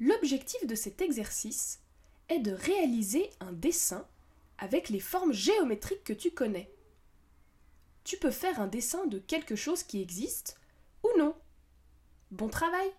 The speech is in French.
L'objectif de cet exercice est de réaliser un dessin avec les formes géométriques que tu connais. Tu peux faire un dessin de quelque chose qui existe ou non. Bon travail